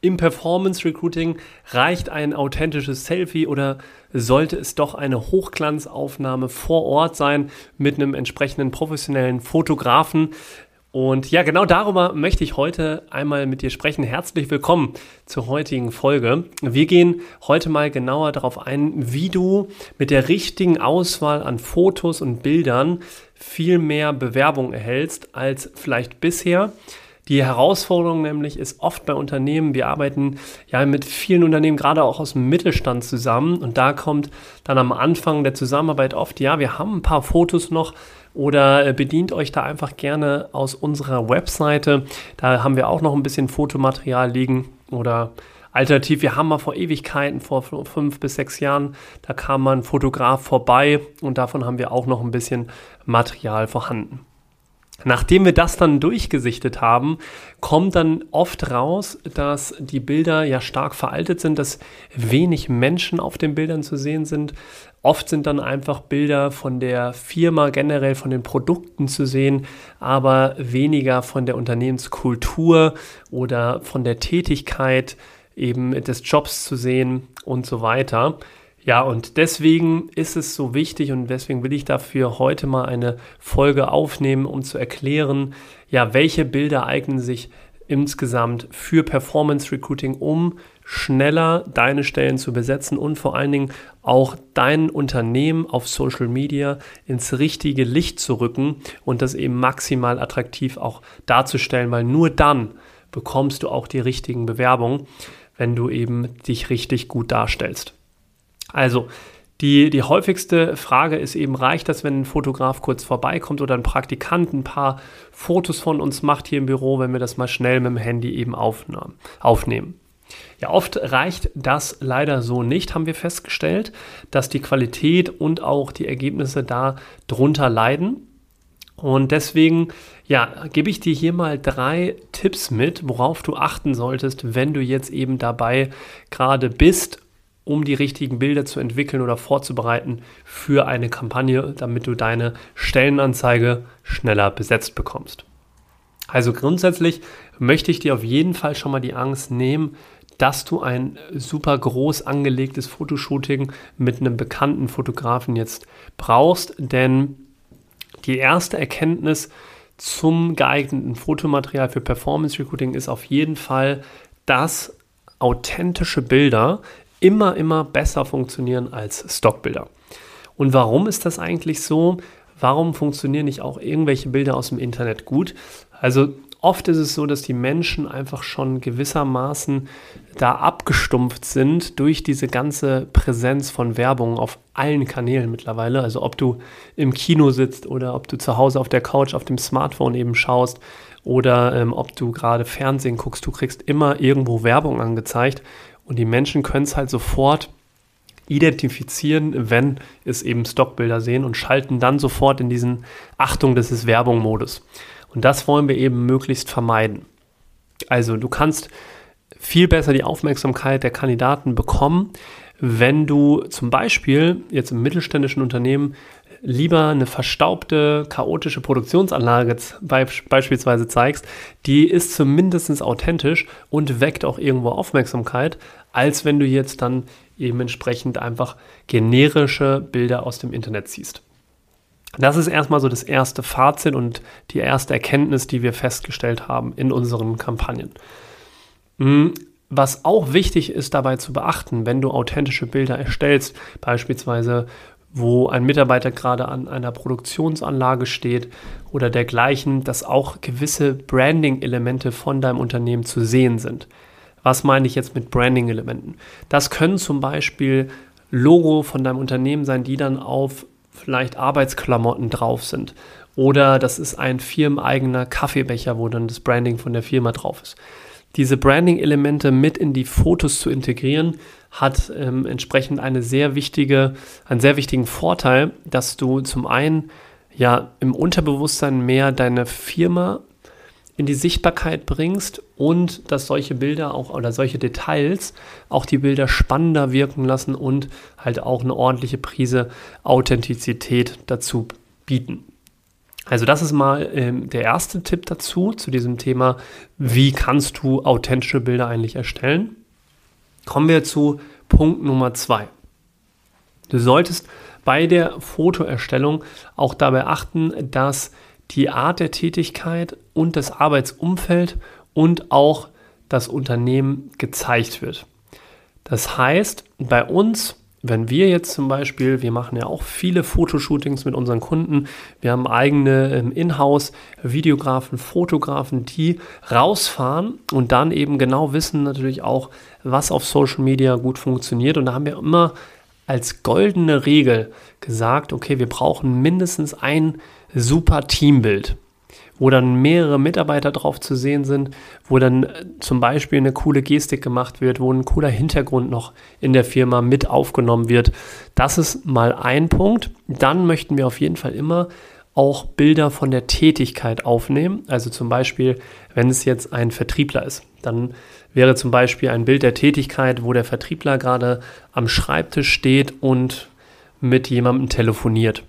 im Performance Recruiting? Reicht ein authentisches Selfie oder sollte es doch eine Hochglanzaufnahme vor Ort sein mit einem entsprechenden professionellen Fotografen? Und ja, genau darüber möchte ich heute einmal mit dir sprechen. Herzlich willkommen zur heutigen Folge. Wir gehen heute mal genauer darauf ein, wie du mit der richtigen Auswahl an Fotos und Bildern viel mehr Bewerbung erhältst als vielleicht bisher. Die Herausforderung nämlich ist oft bei Unternehmen, wir arbeiten ja mit vielen Unternehmen, gerade auch aus dem Mittelstand zusammen und da kommt dann am Anfang der Zusammenarbeit oft, ja, wir haben ein paar Fotos noch, oder äh, bedient euch da einfach gerne aus unserer Webseite. Da haben wir auch noch ein bisschen Fotomaterial liegen oder Alternativ, wir haben mal vor Ewigkeiten, vor fünf bis sechs Jahren, da kam mal ein Fotograf vorbei und davon haben wir auch noch ein bisschen Material vorhanden. Nachdem wir das dann durchgesichtet haben, kommt dann oft raus, dass die Bilder ja stark veraltet sind, dass wenig Menschen auf den Bildern zu sehen sind. Oft sind dann einfach Bilder von der Firma generell, von den Produkten zu sehen, aber weniger von der Unternehmenskultur oder von der Tätigkeit eben des Jobs zu sehen und so weiter. Ja, und deswegen ist es so wichtig und deswegen will ich dafür heute mal eine Folge aufnehmen, um zu erklären, ja, welche Bilder eignen sich insgesamt für Performance Recruiting, um schneller deine Stellen zu besetzen und vor allen Dingen auch dein Unternehmen auf Social Media ins richtige Licht zu rücken und das eben maximal attraktiv auch darzustellen, weil nur dann bekommst du auch die richtigen Bewerbungen, wenn du eben dich richtig gut darstellst. Also, die, die häufigste Frage ist eben, reicht das, wenn ein Fotograf kurz vorbeikommt oder ein Praktikant ein paar Fotos von uns macht hier im Büro, wenn wir das mal schnell mit dem Handy eben aufnehmen? Ja, oft reicht das leider so nicht, haben wir festgestellt, dass die Qualität und auch die Ergebnisse da drunter leiden. Und deswegen, ja, gebe ich dir hier mal drei Tipps mit, worauf du achten solltest, wenn du jetzt eben dabei gerade bist um die richtigen Bilder zu entwickeln oder vorzubereiten für eine Kampagne, damit du deine Stellenanzeige schneller besetzt bekommst. Also grundsätzlich möchte ich dir auf jeden Fall schon mal die Angst nehmen, dass du ein super groß angelegtes Fotoshooting mit einem bekannten Fotografen jetzt brauchst, denn die erste Erkenntnis zum geeigneten Fotomaterial für Performance Recruiting ist auf jeden Fall, dass authentische Bilder immer, immer besser funktionieren als Stockbilder. Und warum ist das eigentlich so? Warum funktionieren nicht auch irgendwelche Bilder aus dem Internet gut? Also oft ist es so, dass die Menschen einfach schon gewissermaßen da abgestumpft sind durch diese ganze Präsenz von Werbung auf allen Kanälen mittlerweile. Also ob du im Kino sitzt oder ob du zu Hause auf der Couch auf dem Smartphone eben schaust oder ähm, ob du gerade Fernsehen guckst, du kriegst immer irgendwo Werbung angezeigt und die Menschen können es halt sofort identifizieren, wenn es eben Stockbilder sehen und schalten dann sofort in diesen Achtung, das ist Werbung-Modus. Und das wollen wir eben möglichst vermeiden. Also du kannst viel besser die Aufmerksamkeit der Kandidaten bekommen, wenn du zum Beispiel jetzt im mittelständischen Unternehmen lieber eine verstaubte, chaotische Produktionsanlage beispielsweise zeigst, die ist zumindest authentisch und weckt auch irgendwo Aufmerksamkeit, als wenn du jetzt dann eben entsprechend einfach generische Bilder aus dem Internet ziehst. Das ist erstmal so das erste Fazit und die erste Erkenntnis, die wir festgestellt haben in unseren Kampagnen. Hm, was auch wichtig ist dabei zu beachten, wenn du authentische Bilder erstellst, beispielsweise wo ein Mitarbeiter gerade an einer Produktionsanlage steht oder dergleichen, dass auch gewisse Branding-Elemente von deinem Unternehmen zu sehen sind. Was meine ich jetzt mit Branding-Elementen? Das können zum Beispiel Logo von deinem Unternehmen sein, die dann auf vielleicht Arbeitsklamotten drauf sind. Oder das ist ein firmeneigener Kaffeebecher, wo dann das Branding von der Firma drauf ist. Diese Branding-Elemente mit in die Fotos zu integrieren, hat ähm, entsprechend eine sehr wichtige, einen sehr wichtigen Vorteil, dass du zum einen ja im Unterbewusstsein mehr deine Firma in die Sichtbarkeit bringst und dass solche Bilder auch oder solche Details auch die Bilder spannender wirken lassen und halt auch eine ordentliche Prise Authentizität dazu bieten. Also das ist mal ähm, der erste Tipp dazu, zu diesem Thema, wie kannst du authentische Bilder eigentlich erstellen. Kommen wir zu Punkt Nummer zwei. Du solltest bei der Fotoerstellung auch dabei achten, dass die Art der Tätigkeit und das Arbeitsumfeld und auch das Unternehmen gezeigt wird. Das heißt, bei uns, wenn wir jetzt zum Beispiel, wir machen ja auch viele Fotoshootings mit unseren Kunden, wir haben eigene ähm, Inhouse-Videografen, Fotografen, die rausfahren und dann eben genau wissen natürlich auch, was auf Social Media gut funktioniert. Und da haben wir immer als goldene Regel gesagt, okay, wir brauchen mindestens ein super Teambild, wo dann mehrere Mitarbeiter drauf zu sehen sind, wo dann äh, zum Beispiel eine coole Gestik gemacht wird, wo ein cooler Hintergrund noch in der Firma mit aufgenommen wird. Das ist mal ein Punkt. Dann möchten wir auf jeden Fall immer auch Bilder von der Tätigkeit aufnehmen. Also zum Beispiel, wenn es jetzt ein Vertriebler ist, dann wäre zum Beispiel ein Bild der Tätigkeit, wo der Vertriebler gerade am Schreibtisch steht und mit jemandem telefoniert.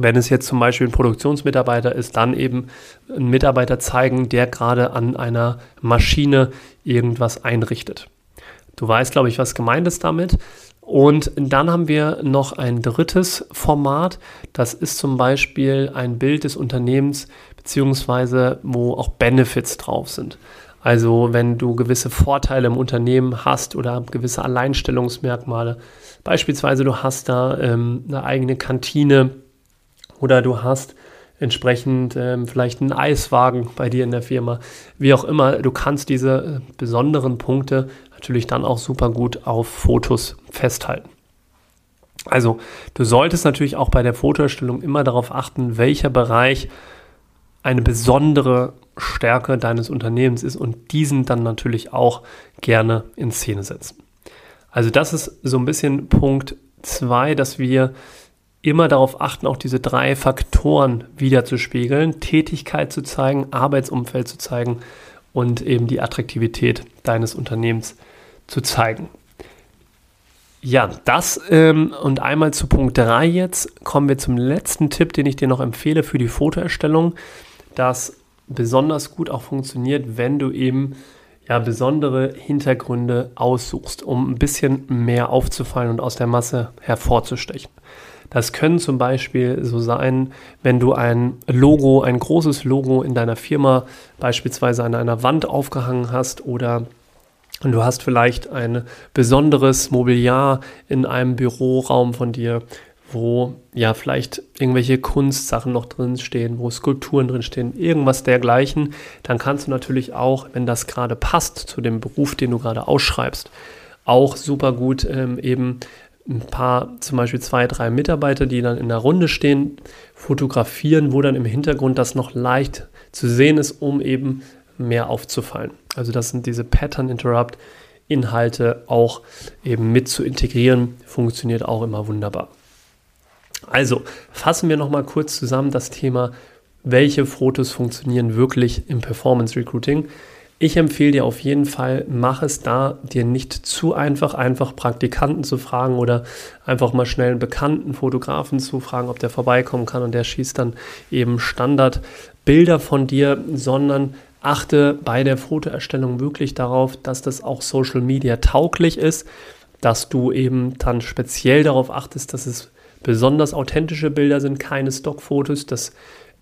Wenn es jetzt zum Beispiel ein Produktionsmitarbeiter ist, dann eben einen Mitarbeiter zeigen, der gerade an einer Maschine irgendwas einrichtet. Du weißt, glaube ich, was gemeint ist damit. Und dann haben wir noch ein drittes Format. Das ist zum Beispiel ein Bild des Unternehmens, beziehungsweise wo auch Benefits drauf sind. Also wenn du gewisse Vorteile im Unternehmen hast oder gewisse Alleinstellungsmerkmale, beispielsweise du hast da ähm, eine eigene Kantine, oder du hast entsprechend ähm, vielleicht einen Eiswagen bei dir in der Firma, wie auch immer. Du kannst diese äh, besonderen Punkte natürlich dann auch super gut auf Fotos festhalten. Also du solltest natürlich auch bei der Fotoerstellung immer darauf achten, welcher Bereich eine besondere Stärke deines Unternehmens ist und diesen dann natürlich auch gerne in Szene setzen. Also das ist so ein bisschen Punkt 2, dass wir immer darauf achten, auch diese drei Faktoren wiederzuspiegeln, Tätigkeit zu zeigen, Arbeitsumfeld zu zeigen und eben die Attraktivität deines Unternehmens zu zeigen. Ja, das ähm, und einmal zu Punkt 3 jetzt kommen wir zum letzten Tipp, den ich dir noch empfehle für die Fotoerstellung, das besonders gut auch funktioniert, wenn du eben ja, besondere Hintergründe aussuchst, um ein bisschen mehr aufzufallen und aus der Masse hervorzustechen. Das können zum Beispiel so sein, wenn du ein Logo, ein großes Logo in deiner Firma beispielsweise an einer Wand aufgehangen hast oder und du hast vielleicht ein besonderes Mobiliar in einem Büroraum von dir, wo ja vielleicht irgendwelche Kunstsachen noch drin stehen, wo Skulpturen drin stehen, irgendwas dergleichen, dann kannst du natürlich auch, wenn das gerade passt zu dem Beruf, den du gerade ausschreibst, auch super gut ähm, eben ein paar, zum Beispiel zwei, drei Mitarbeiter, die dann in der Runde stehen, fotografieren, wo dann im Hintergrund das noch leicht zu sehen ist, um eben mehr aufzufallen. Also das sind diese Pattern Interrupt Inhalte auch eben mit zu integrieren, funktioniert auch immer wunderbar. Also fassen wir nochmal kurz zusammen das Thema, welche Fotos funktionieren wirklich im Performance Recruiting. Ich empfehle dir auf jeden Fall, mach es da dir nicht zu einfach, einfach Praktikanten zu fragen oder einfach mal schnell einen bekannten Fotografen zu fragen, ob der vorbeikommen kann und der schießt dann eben Standardbilder von dir, sondern achte bei der Fotoerstellung wirklich darauf, dass das auch Social Media tauglich ist, dass du eben dann speziell darauf achtest, dass es besonders authentische Bilder sind, keine Stockfotos, dass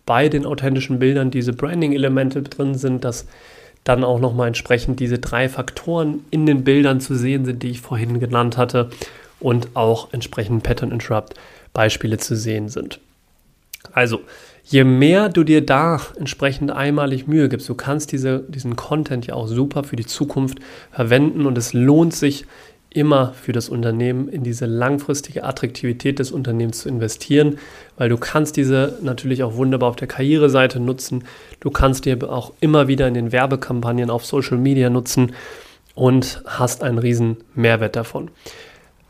bei den authentischen Bildern diese Branding-Elemente drin sind, dass dann auch nochmal entsprechend diese drei Faktoren in den Bildern zu sehen sind, die ich vorhin genannt hatte und auch entsprechend Pattern Interrupt Beispiele zu sehen sind. Also, je mehr du dir da entsprechend einmalig Mühe gibst, du kannst diese, diesen Content ja auch super für die Zukunft verwenden und es lohnt sich immer für das Unternehmen in diese langfristige Attraktivität des Unternehmens zu investieren, weil du kannst diese natürlich auch wunderbar auf der Karriereseite nutzen. Du kannst dir auch immer wieder in den Werbekampagnen auf Social Media nutzen und hast einen riesen Mehrwert davon.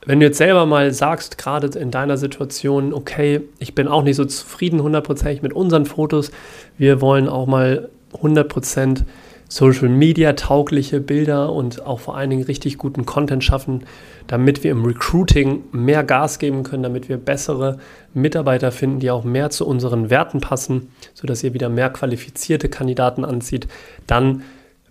Wenn du jetzt selber mal sagst, gerade in deiner Situation, okay, ich bin auch nicht so zufrieden hundertprozentig mit unseren Fotos, wir wollen auch mal 100% Social Media taugliche Bilder und auch vor allen Dingen richtig guten Content schaffen, damit wir im Recruiting mehr Gas geben können, damit wir bessere Mitarbeiter finden, die auch mehr zu unseren Werten passen, sodass ihr wieder mehr qualifizierte Kandidaten anzieht, dann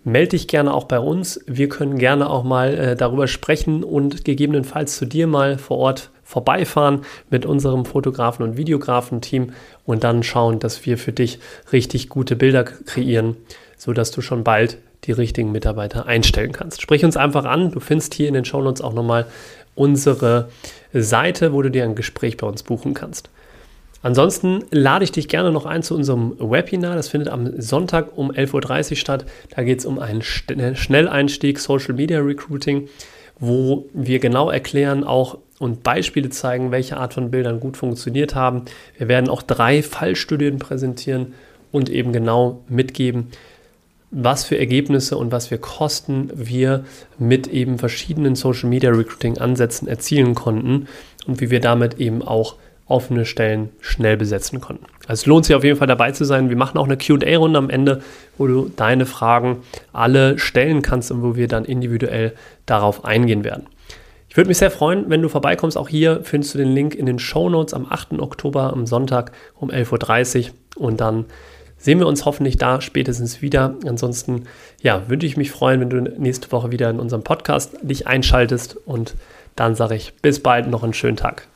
melde dich gerne auch bei uns. Wir können gerne auch mal äh, darüber sprechen und gegebenenfalls zu dir mal vor Ort vorbeifahren mit unserem Fotografen- und Videografen-Team und dann schauen, dass wir für dich richtig gute Bilder kreieren, sodass du schon bald die richtigen Mitarbeiter einstellen kannst. Sprich uns einfach an. Du findest hier in den Shownotes auch nochmal unsere Seite, wo du dir ein Gespräch bei uns buchen kannst. Ansonsten lade ich dich gerne noch ein zu unserem Webinar. Das findet am Sonntag um 11.30 Uhr statt. Da geht es um einen Schnelleinstieg Social Media Recruiting, wo wir genau erklären auch und Beispiele zeigen, welche Art von Bildern gut funktioniert haben. Wir werden auch drei Fallstudien präsentieren und eben genau mitgeben, was für Ergebnisse und was für Kosten wir mit eben verschiedenen Social Media Recruiting Ansätzen erzielen konnten und wie wir damit eben auch offene Stellen schnell besetzen konnten. Also es lohnt sich auf jeden Fall dabei zu sein. Wir machen auch eine QA-Runde am Ende, wo du deine Fragen alle stellen kannst und wo wir dann individuell darauf eingehen werden. Ich würde mich sehr freuen, wenn du vorbeikommst. Auch hier findest du den Link in den Show Notes am 8. Oktober am Sonntag um 11.30 Uhr und dann sehen wir uns hoffentlich da spätestens wieder. Ansonsten ja, würde ich mich freuen, wenn du nächste Woche wieder in unserem Podcast dich einschaltest und dann sage ich bis bald, noch einen schönen Tag.